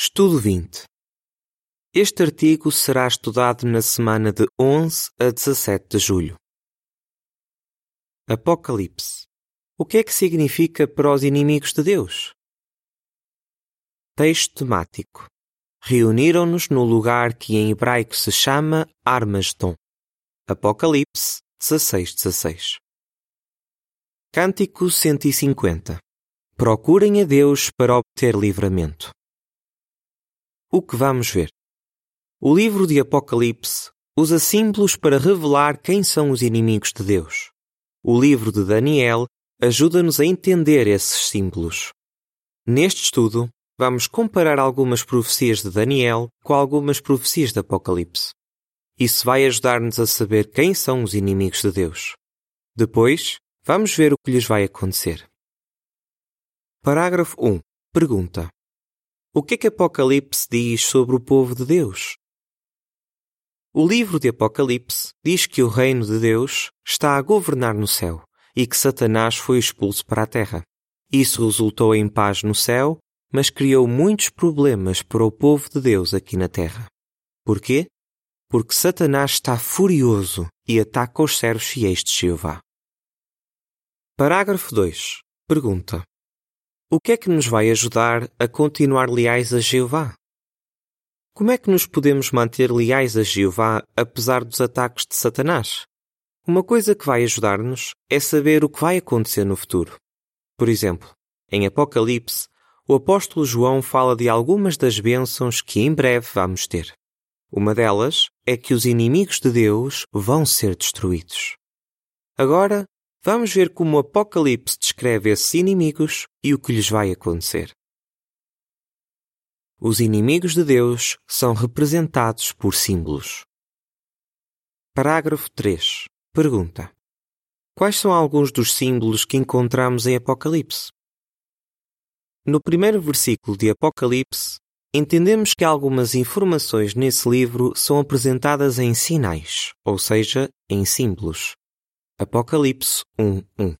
Estudo 20. Este artigo será estudado na semana de 11 a 17 de julho. Apocalipse. O que é que significa para os inimigos de Deus? Texto temático. Reuniram-nos no lugar que em hebraico se chama Armagedon. Apocalipse 16, 16. Cântico 150. Procurem a Deus para obter livramento. O que vamos ver? O livro de Apocalipse usa símbolos para revelar quem são os inimigos de Deus. O livro de Daniel ajuda-nos a entender esses símbolos. Neste estudo, vamos comparar algumas profecias de Daniel com algumas profecias de Apocalipse. Isso vai ajudar-nos a saber quem são os inimigos de Deus. Depois, vamos ver o que lhes vai acontecer. Parágrafo 1. Pergunta: O que é que Apocalipse diz sobre o povo de Deus? O livro de Apocalipse diz que o reino de Deus está a governar no céu e que Satanás foi expulso para a terra. Isso resultou em paz no céu, mas criou muitos problemas para o povo de Deus aqui na terra. Por quê? Porque Satanás está furioso e ataca os servos fiéis de Jeová. Parágrafo 2. Pergunta: O que é que nos vai ajudar a continuar leais a Jeová? Como é que nos podemos manter leais a Jeová apesar dos ataques de Satanás? Uma coisa que vai ajudar-nos é saber o que vai acontecer no futuro. Por exemplo, em Apocalipse, o apóstolo João fala de algumas das bênçãos que em breve vamos ter. Uma delas é que os inimigos de Deus vão ser destruídos. Agora, vamos ver como o Apocalipse descreve esses inimigos e o que lhes vai acontecer. Os inimigos de Deus são representados por símbolos. Parágrafo 3. Pergunta: Quais são alguns dos símbolos que encontramos em Apocalipse? No primeiro versículo de Apocalipse, entendemos que algumas informações nesse livro são apresentadas em sinais, ou seja, em símbolos. Apocalipse 1:1.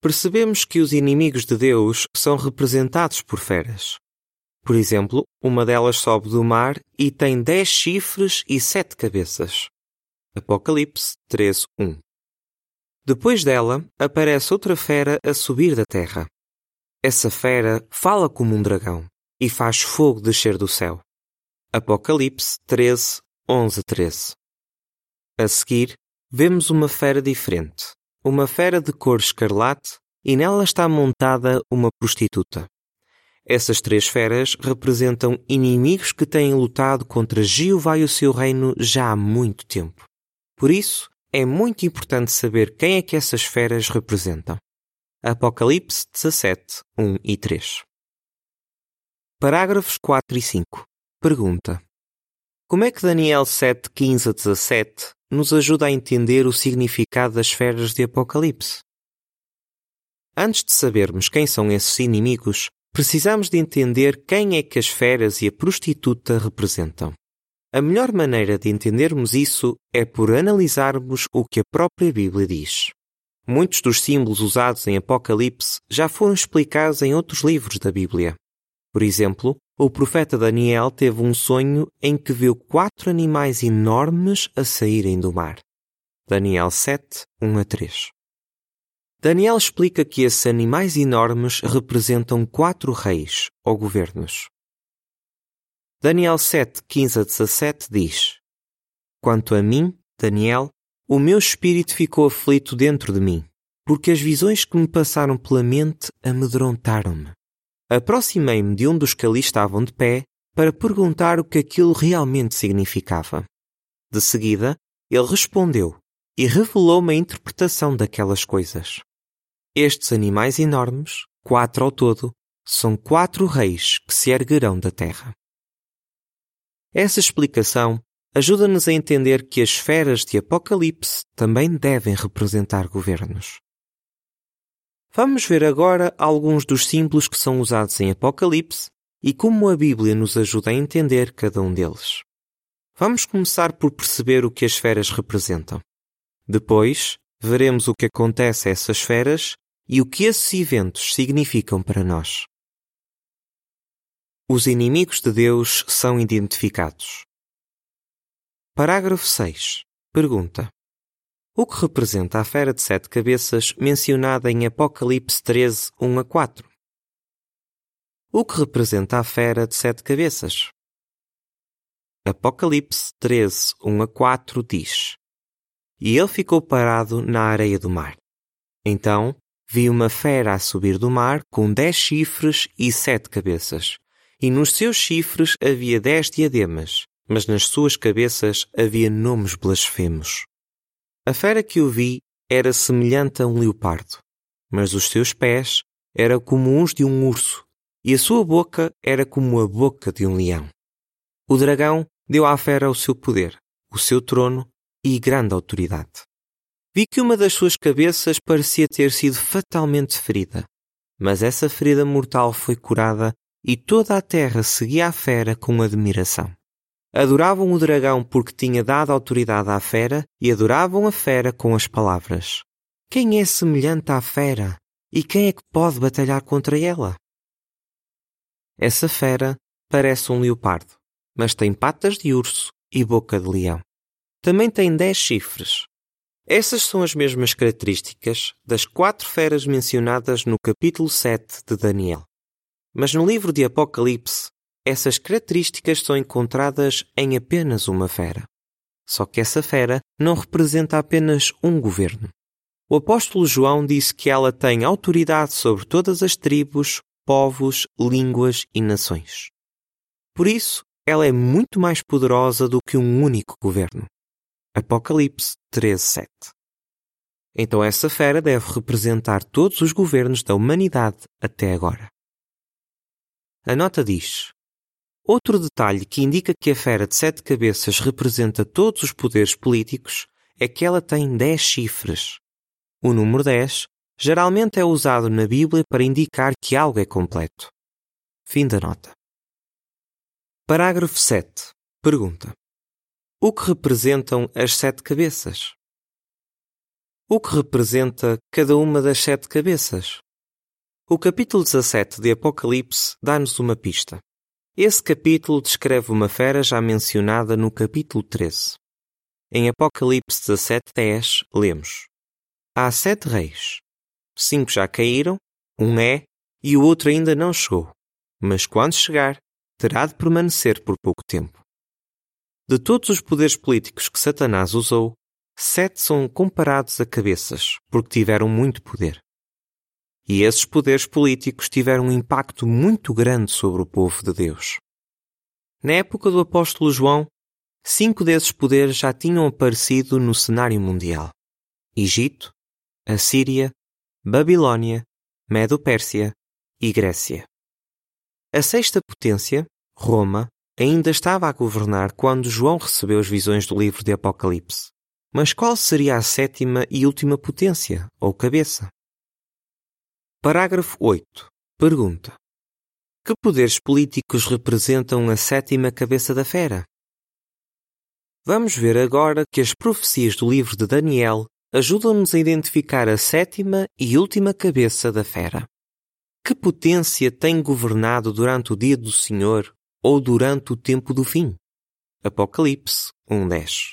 Percebemos que os inimigos de Deus são representados por feras. Por exemplo, uma delas sobe do mar e tem dez chifres e sete cabeças. Apocalipse 13.1 Depois dela, aparece outra fera a subir da terra. Essa fera fala como um dragão e faz fogo descer do céu. Apocalipse 13, 11, 13 A seguir, vemos uma fera diferente, uma fera de cor escarlate, e nela está montada uma prostituta. Essas três feras representam inimigos que têm lutado contra Jeová e o seu reino já há muito tempo. Por isso, é muito importante saber quem é que essas feras representam. Apocalipse 17, 1 e 3. Parágrafos 4 e 5. Pergunta: Como é que Daniel 7, 15 a 17 nos ajuda a entender o significado das feras de Apocalipse? Antes de sabermos quem são esses inimigos, precisamos de entender quem é que as feras e a prostituta representam. A melhor maneira de entendermos isso é por analisarmos o que a própria Bíblia diz. Muitos dos símbolos usados em Apocalipse já foram explicados em outros livros da Bíblia. Por exemplo, o profeta Daniel teve um sonho em que viu quatro animais enormes a saírem do mar. Daniel 7, 1 a 3. Daniel explica que esses animais enormes representam quatro reis ou governos. Daniel 7, 15 a 17 diz: Quanto a mim, Daniel, o meu espírito ficou aflito dentro de mim, porque as visões que me passaram pela mente amedrontaram-me. Aproximei-me de um dos que ali estavam de pé para perguntar o que aquilo realmente significava. De seguida, ele respondeu e revelou-me a interpretação daquelas coisas. Estes animais enormes, quatro ao todo, são quatro reis que se erguerão da terra. Essa explicação ajuda-nos a entender que as esferas de Apocalipse também devem representar governos. Vamos ver agora alguns dos símbolos que são usados em Apocalipse e como a Bíblia nos ajuda a entender cada um deles. Vamos começar por perceber o que as esferas representam. Depois, veremos o que acontece a essas esferas e o que esses eventos significam para nós. Os os inimigos de Deus são identificados. Parágrafo 6. Pergunta: O que representa a fera de sete cabeças mencionada em Apocalipse 13, 1 a 4? O que representa a fera de sete cabeças? Apocalipse 13, 1 a 4 diz: E ele ficou parado na areia do mar. Então vi uma fera a subir do mar com dez chifres e sete cabeças, e nos seus chifres havia dez diademas, mas nas suas cabeças havia nomes blasfemos. A fera que eu vi era semelhante a um leopardo, mas os seus pés eram como os de um urso, e a sua boca era como a boca de um leão. O dragão deu à fera o seu poder, o seu trono e grande autoridade. Vi que uma das suas cabeças parecia ter sido fatalmente ferida, mas essa ferida mortal foi curada e toda a terra seguia a fera com admiração. Adoravam o dragão porque tinha dado autoridade à fera e adoravam a fera com as palavras: Quem é semelhante à fera? E quem é que pode batalhar contra ela? Essa fera parece um leopardo, mas tem patas de urso e boca de leão. Também tem dez chifres. Essas são as mesmas características das quatro feras mencionadas no capítulo 7 de Daniel. Mas no livro de Apocalipse, essas características são encontradas em apenas uma fera. Só que essa fera não representa apenas um governo. O apóstolo João disse que ela tem autoridade sobre todas as tribos, povos, línguas e nações. Por isso, ela é muito mais poderosa do que um único governo. Apocalipse 13:7. Então essa fera deve representar todos os governos da humanidade até agora. A nota diz: Outro detalhe que indica que a fera de sete cabeças representa todos os poderes políticos é que ela tem dez chifres. O número 10 geralmente é usado na Bíblia para indicar que algo é completo. Fim da nota. Parágrafo 7. Pergunta: O que representam as sete cabeças? O que representa cada uma das sete cabeças? O capítulo 17 de Apocalipse dá-nos uma pista. Esse capítulo descreve uma fera já mencionada no capítulo 13. Em Apocalipse 17:10 lemos: Há sete reis. Cinco já caíram, um é e o outro ainda não chegou. Mas quando chegar, terá de permanecer por pouco tempo. De todos os poderes políticos que Satanás usou, sete são comparados a cabeças, porque tiveram muito poder. E esses poderes políticos tiveram um impacto muito grande sobre o povo de Deus. Na época do apóstolo João, cinco desses poderes já tinham aparecido no cenário mundial: Egito, Assíria, Babilônia, Medo-Pérsia e Grécia. A sexta potência, Roma, ainda estava a governar quando João recebeu as visões do livro de Apocalipse. Mas qual seria a sétima e última potência, ou cabeça? Parágrafo 8. Pergunta: Que poderes políticos representam a sétima cabeça da fera? Vamos ver agora que as profecias do livro de Daniel ajudam-nos a identificar a sétima e última cabeça da fera que potência tem governado durante o dia do Senhor ou durante o tempo do fim? Apocalipse 1.10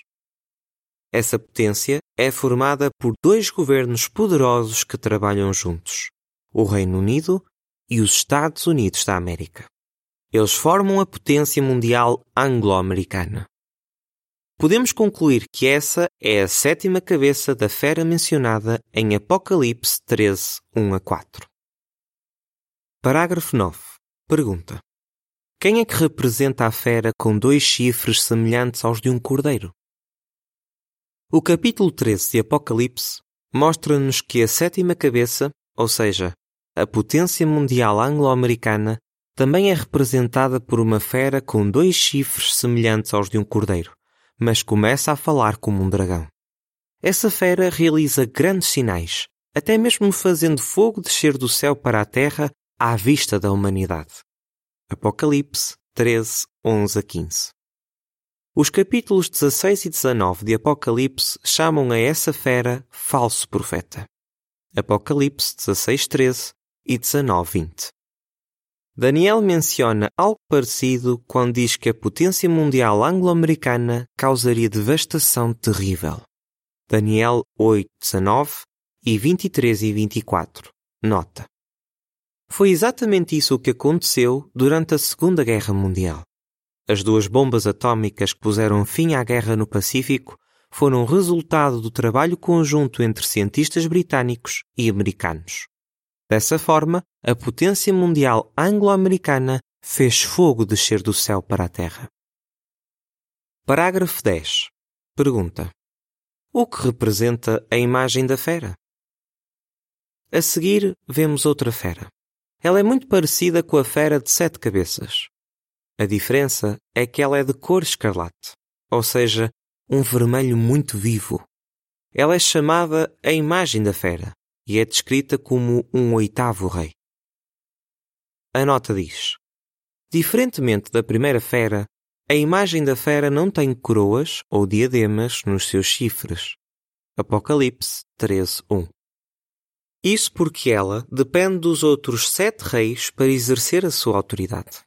Essa potência é formada por dois governos poderosos que trabalham juntos, o Reino Unido e os Estados Unidos da América. Eles formam a potência mundial anglo-americana. Podemos concluir que essa é a sétima cabeça da fera mencionada em Apocalipse 13, 1 a 4. Parágrafo 9. Pergunta: Quem é que representa a fera com dois chifres semelhantes aos de um cordeiro? O capítulo 13 de Apocalipse mostra-nos que a sétima cabeça, ou seja, a potência mundial anglo-americana, também é representada por uma fera com dois chifres semelhantes aos de um cordeiro, mas começa a falar como um dragão. Essa fera realiza grandes sinais, até mesmo fazendo fogo descer do céu para a terra à vista da humanidade. Apocalipse 13, 11 a 15. Os capítulos 16 e 19 de Apocalipse chamam a essa fera falso profeta. Apocalipse 16, 13 e 19, 20. Daniel menciona algo parecido quando diz que a potência mundial anglo-americana causaria devastação terrível. Daniel 8, 19 e 23 e 24. Nota. Foi exatamente isso o que aconteceu durante a Segunda Guerra Mundial. As duas bombas atômicas que puseram fim à guerra no Pacífico foram resultado do trabalho conjunto entre cientistas britânicos e americanos. Dessa forma, a potência mundial anglo-americana fez fogo descer do céu para a terra. Parágrafo 10. Pergunta: O que representa a imagem da fera? A seguir, vemos outra fera. Ela é muito parecida com a fera de sete cabeças. A diferença é que ela é de cor escarlate, ou seja, um vermelho muito vivo. Ela é chamada a imagem da fera e é descrita como um oitavo rei. A nota diz: Diferentemente da primeira fera, a imagem da fera não tem coroas ou diademas nos seus chifres. Apocalipse 13:1. Isso porque ela depende dos outros sete reis para exercer a sua autoridade.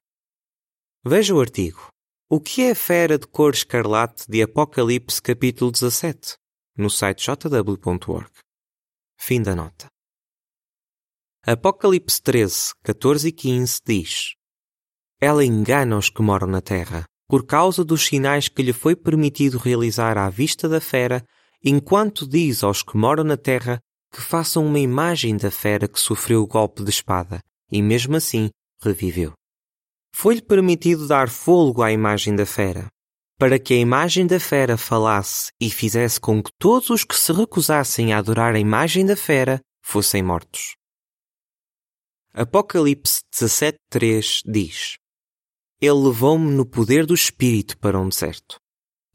Veja o artigo. O que é a fera de cor escarlate de Apocalipse capítulo 17? No site jw.org. Fim da nota. Apocalipse 13, 14 e 15 diz: Ela engana os que moram na terra, por causa dos sinais que lhe foi permitido realizar à vista da fera, enquanto diz aos que moram na terra que façam uma imagem da fera que sofreu o golpe de espada, e mesmo assim reviveu foi-lhe permitido dar fôlego à imagem da fera, para que a imagem da fera falasse e fizesse com que todos os que se recusassem a adorar a imagem da fera fossem mortos. Apocalipse 17.3 diz Ele levou-me no poder do Espírito para um deserto.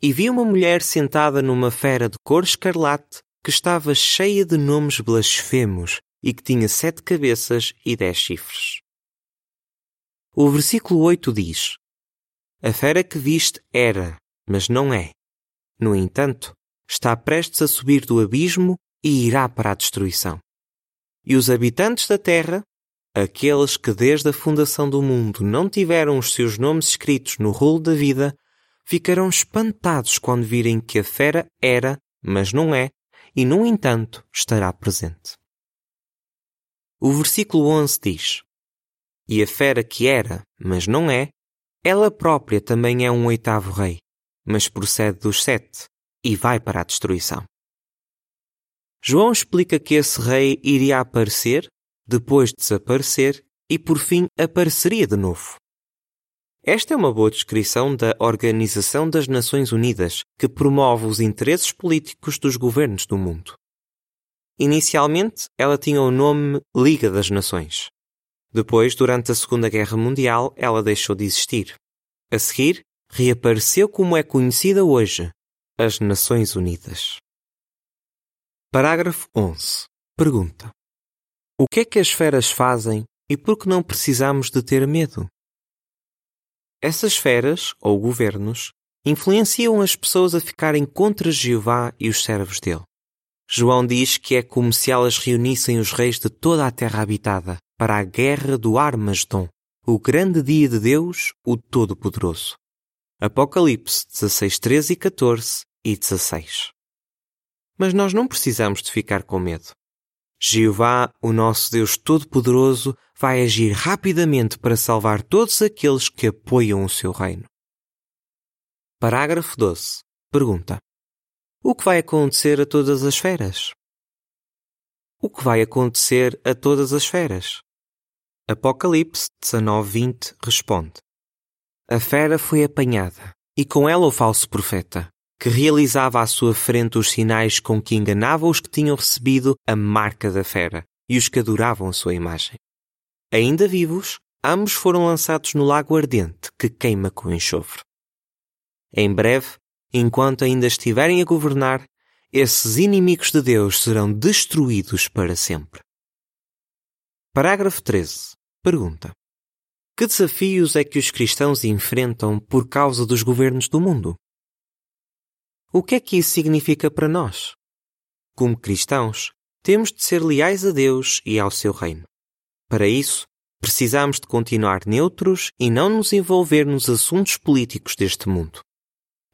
E vi uma mulher sentada numa fera de cor escarlate que estava cheia de nomes blasfemos e que tinha sete cabeças e dez chifres. O versículo 8 diz: A fera que viste era, mas não é. No entanto, está prestes a subir do abismo e irá para a destruição. E os habitantes da terra, aqueles que desde a fundação do mundo não tiveram os seus nomes escritos no rolo da vida, ficarão espantados quando virem que a fera era, mas não é, e no entanto estará presente. O versículo 11 diz: e a fera que era, mas não é, ela própria também é um oitavo rei, mas procede dos sete e vai para a destruição. João explica que esse rei iria aparecer, depois desaparecer e por fim apareceria de novo. Esta é uma boa descrição da Organização das Nações Unidas, que promove os interesses políticos dos governos do mundo. Inicialmente, ela tinha o nome Liga das Nações. Depois, durante a Segunda Guerra Mundial, ela deixou de existir. A seguir, reapareceu como é conhecida hoje, as Nações Unidas. Parágrafo 11. Pergunta: O que é que as feras fazem e por que não precisamos de ter medo? Essas feras, ou governos, influenciam as pessoas a ficarem contra Jeová e os servos dele. João diz que é como se elas reunissem os reis de toda a terra habitada para a guerra do Armagedon, o grande dia de Deus, o Todo-Poderoso. Apocalipse 16, 13 e 14 e 16. Mas nós não precisamos de ficar com medo. Jeová, o nosso Deus Todo-Poderoso, vai agir rapidamente para salvar todos aqueles que apoiam o seu reino. Parágrafo 12. Pergunta: O que vai acontecer a todas as feras? O que vai acontecer a todas as feras? Apocalipse 19:20 responde: A fera foi apanhada, e com ela o falso profeta, que realizava à sua frente os sinais com que enganava os que tinham recebido a marca da fera e os que adoravam a sua imagem. Ainda vivos, ambos foram lançados no lago ardente que queima com enxofre. Em breve, enquanto ainda estiverem a governar, esses inimigos de Deus serão destruídos para sempre. Parágrafo 13. Pergunta: Que desafios é que os cristãos enfrentam por causa dos governos do mundo? O que é que isso significa para nós? Como cristãos, temos de ser leais a Deus e ao seu reino. Para isso, precisamos de continuar neutros e não nos envolver nos assuntos políticos deste mundo.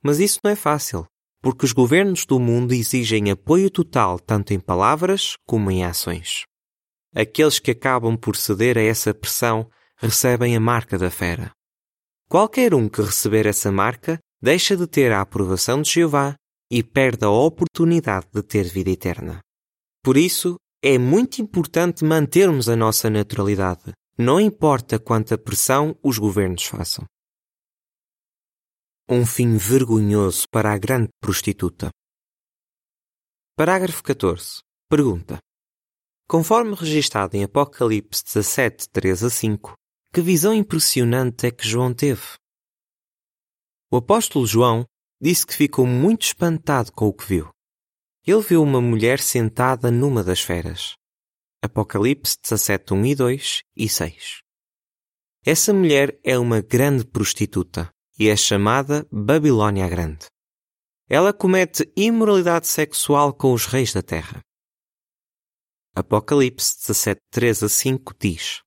Mas isso não é fácil, porque os governos do mundo exigem apoio total tanto em palavras como em ações. Aqueles que acabam por ceder a essa pressão recebem a marca da fera. Qualquer um que receber essa marca deixa de ter a aprovação de Jeová e perde a oportunidade de ter vida eterna. Por isso, é muito importante mantermos a nossa naturalidade, não importa quanta pressão os governos façam. Um fim vergonhoso para a grande prostituta. Parágrafo 14. Pergunta. Conforme registado em Apocalipse 17, 3 a 5, que visão impressionante é que João teve? O apóstolo João disse que ficou muito espantado com o que viu. Ele viu uma mulher sentada numa das feras. Apocalipse 17, 1 e 2 e 6. Essa mulher é uma grande prostituta e é chamada Babilônia Grande. Ela comete imoralidade sexual com os reis da terra. Apocalipse 17, 3 a 5 diz: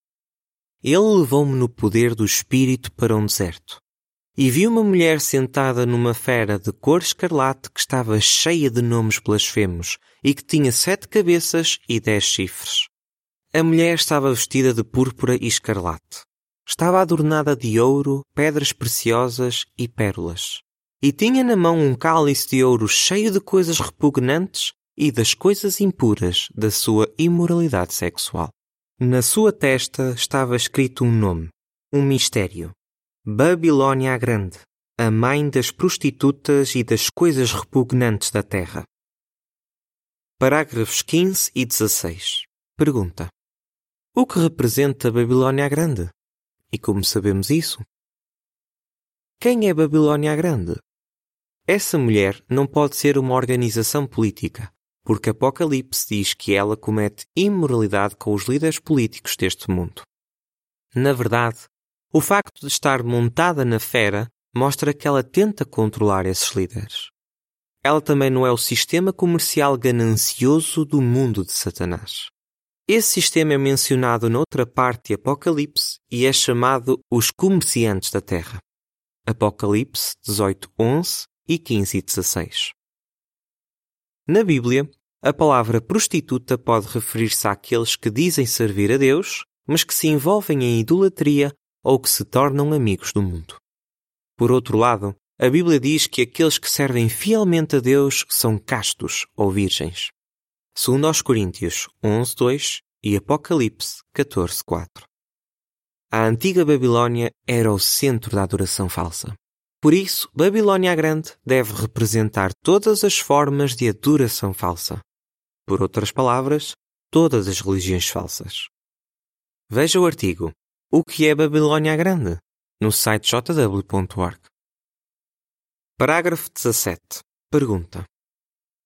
Ele levou-me no poder do Espírito para um deserto, e vi uma mulher sentada numa fera de cor escarlate que estava cheia de nomes blasfemos e que tinha sete cabeças e dez chifres. A mulher estava vestida de púrpura e escarlate. Estava adornada de ouro, pedras preciosas e pérolas. E tinha na mão um cálice de ouro cheio de coisas repugnantes e das coisas impuras da sua imoralidade sexual. Na sua testa estava escrito um nome, um mistério. Babilônia a Grande, a mãe das prostitutas e das coisas repugnantes da terra. Parágrafos 15 e 16. Pergunta: O que representa a Babilônia a Grande? E como sabemos isso? Quem é Babilônia a Grande? Essa mulher não pode ser uma organização política, porque Apocalipse diz que ela comete imoralidade com os líderes políticos deste mundo. Na verdade, o facto de estar montada na fera mostra que ela tenta controlar esses líderes. Ela também não é o sistema comercial ganancioso do mundo de Satanás. Esse sistema é mencionado noutra parte de Apocalipse e é chamado os comerciantes da terra. Apocalipse 18, 11 e 15 e 16. Na Bíblia, a palavra prostituta pode referir-se àqueles que dizem servir a Deus, mas que se envolvem em idolatria ou que se tornam amigos do mundo. Por outro lado, a Bíblia diz que aqueles que servem fielmente a Deus são castos ou virgens. Segundo aos Coríntios 11:2 e Apocalipse 14:4. A antiga Babilônia era o centro da adoração falsa. Por isso, Babilônia a Grande deve representar todas as formas de adoração falsa. Por outras palavras, todas as religiões falsas. Veja o artigo o que é Babilônia Grande? No site jw.org. Parágrafo 17. Pergunta: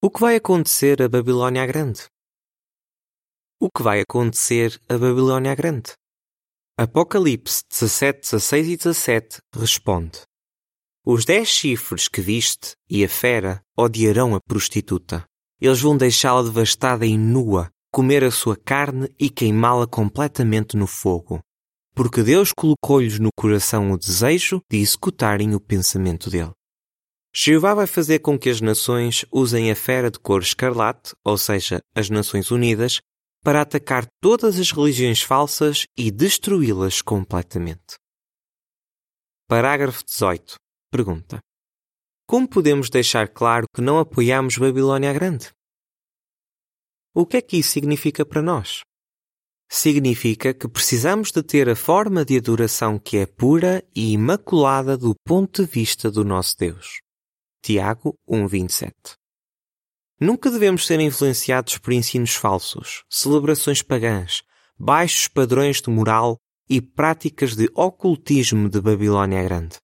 O que vai acontecer a Babilônia Grande? O que vai acontecer a Babilônia Grande? Apocalipse 17, 16 e 17 responde: Os dez chifres que viste e a fera odiarão a prostituta. Eles vão deixá-la devastada e nua, comer a sua carne e queimá-la completamente no fogo porque Deus colocou-lhes no coração o desejo de executarem o pensamento dele. Jeová vai fazer com que as nações usem a fera de cor escarlate, ou seja, as Nações Unidas, para atacar todas as religiões falsas e destruí-las completamente. Parágrafo 18. Pergunta: Como podemos deixar claro que não apoiamos Babilônia Grande? O que é que isso significa para nós? significa que precisamos de ter a forma de adoração que é pura e imaculada do ponto de vista do nosso Deus. Tiago 1:27. Nunca devemos ser influenciados por ensinos falsos, celebrações pagãs, baixos padrões de moral e práticas de ocultismo de Babilônia Grande.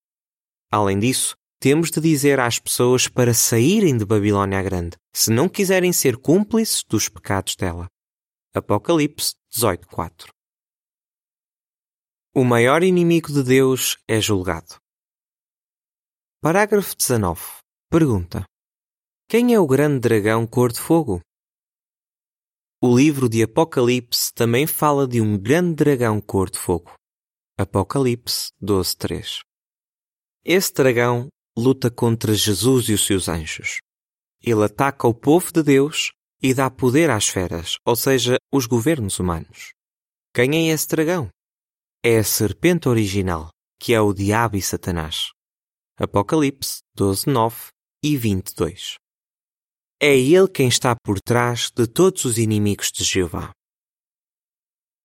Além disso, temos de dizer às pessoas para saírem de Babilônia Grande, se não quiserem ser cúmplices dos pecados dela. Apocalipse 18:4 O maior inimigo de Deus é julgado. Parágrafo 19. Pergunta: Quem é o grande dragão cor de fogo? O livro de Apocalipse também fala de um grande dragão cor de fogo. Apocalipse 12:3. Esse dragão luta contra Jesus e os seus anjos. Ele ataca o povo de Deus e dá poder às feras, ou seja, os governos humanos. Quem é esse dragão? É a serpente original, que é o diabo e Satanás. Apocalipse 12:9 e 22. É ele quem está por trás de todos os inimigos de Jeová.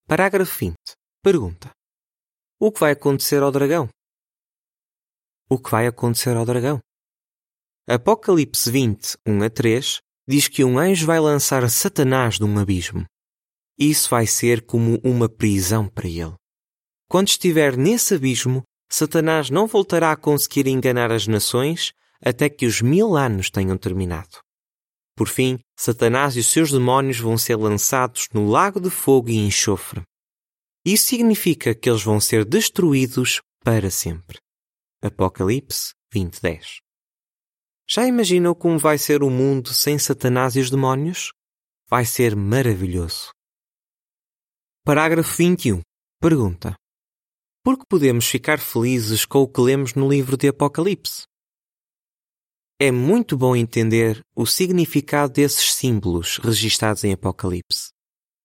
Parágrafo 20. Pergunta: O que vai acontecer ao dragão? O que vai acontecer ao dragão? Apocalipse 20, 1 a 3 diz que um anjo vai lançar Satanás num abismo. Isso vai ser como uma prisão para ele. Quando estiver nesse abismo, Satanás não voltará a conseguir enganar as nações até que os mil anos tenham terminado. Por fim, Satanás e os seus demónios vão ser lançados no lago de fogo e enxofre. Isso significa que eles vão ser destruídos para sempre. Apocalipse 20:10. Já imaginou como vai ser o mundo sem Satanás e os demónios? Vai ser maravilhoso. Parágrafo 21. Pergunta: Por que podemos ficar felizes com o que lemos no livro de Apocalipse? É muito bom entender o significado desses símbolos registados em Apocalipse.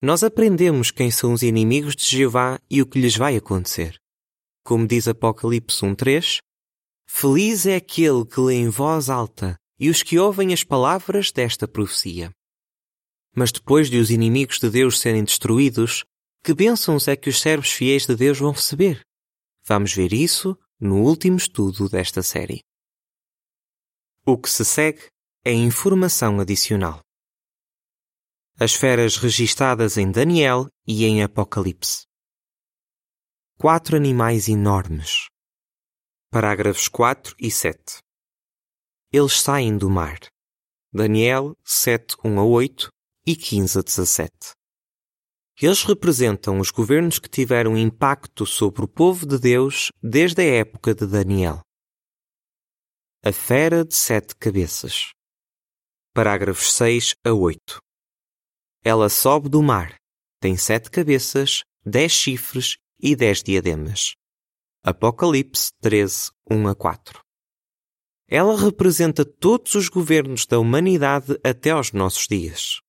Nós aprendemos quem são os inimigos de Jeová e o que lhes vai acontecer. Como diz Apocalipse 1.3, Feliz é aquele que lê em voz alta e os que ouvem as palavras desta profecia. Mas depois de os inimigos de Deus serem destruídos, que bênçãos é que os servos fiéis de Deus vão receber? Vamos ver isso no último estudo desta série. O que se segue é informação adicional. As feras registadas em Daniel e em Apocalipse. Quatro animais enormes. Parágrafos 4 e 7. Eles saem do mar. Daniel 7, 1 a 8 e 15 a 17. Eles representam os governos que tiveram impacto sobre o povo de Deus desde a época de Daniel. A Fera de Sete Cabeças. Parágrafos 6 a 8. Ela sobe do mar, tem sete cabeças, dez chifres e dez diademas. Apocalipse 13, 1 a 4. Ela representa todos os governos da humanidade até aos nossos dias.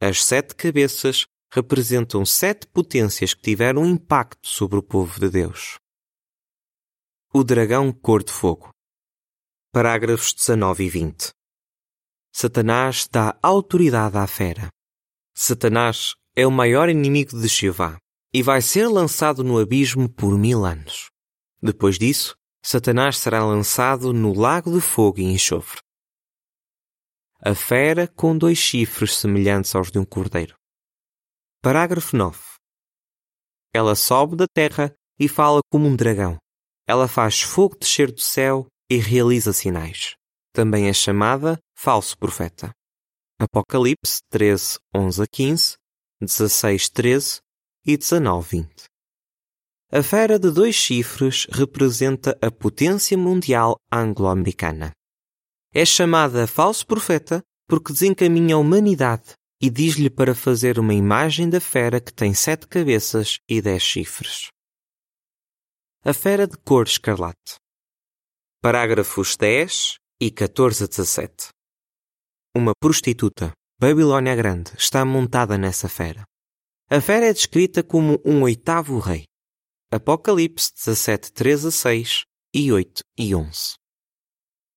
As sete cabeças representam sete potências que tiveram impacto sobre o povo de Deus. O dragão cor de fogo parágrafos 19 e 20. Satanás dá autoridade à fera. Satanás é o maior inimigo de Jeová e vai ser lançado no abismo por mil anos. Depois disso, Satanás será lançado no lago de fogo e enxofre. A fera com dois chifres semelhantes aos de um cordeiro. Parágrafo 9. Ela sobe da terra e fala como um dragão. Ela faz fogo descer do céu e realiza sinais. Também é chamada falso profeta. Apocalipse 13, 11 a 15, 16, 13 e 19, 20. A fera de dois chifres representa a potência mundial anglo-americana. É chamada falso profeta porque desencaminha a humanidade e diz-lhe para fazer uma imagem da fera que tem sete cabeças e dez chifres. A fera de cor escarlate. Parágrafos 10 e 14 a 17. Uma prostituta, Babilônia Grande, está montada nessa fera. A fera é descrita como um oitavo rei. Apocalipse 17, 3 a 6 e 8 e 11.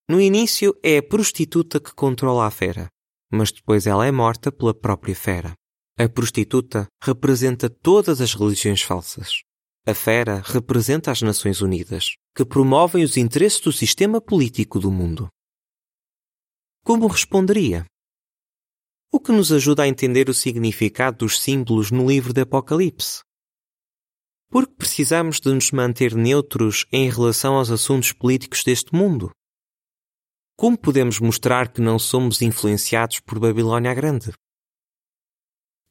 No início é a prostituta que controla a fera, mas depois ela é morta pela própria fera. A prostituta representa todas as religiões falsas. A fera representa as Nações Unidas, que promovem os interesses do sistema político do mundo. Como responderia? O que nos ajuda a entender o significado dos símbolos no livro de Apocalipse? Porque precisamos de nos manter neutros em relação aos assuntos políticos deste mundo? Como podemos mostrar que não somos influenciados por Babilônia Grande?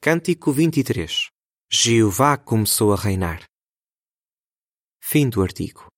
Cântico 23 Jeová começou a reinar. Fim do artigo.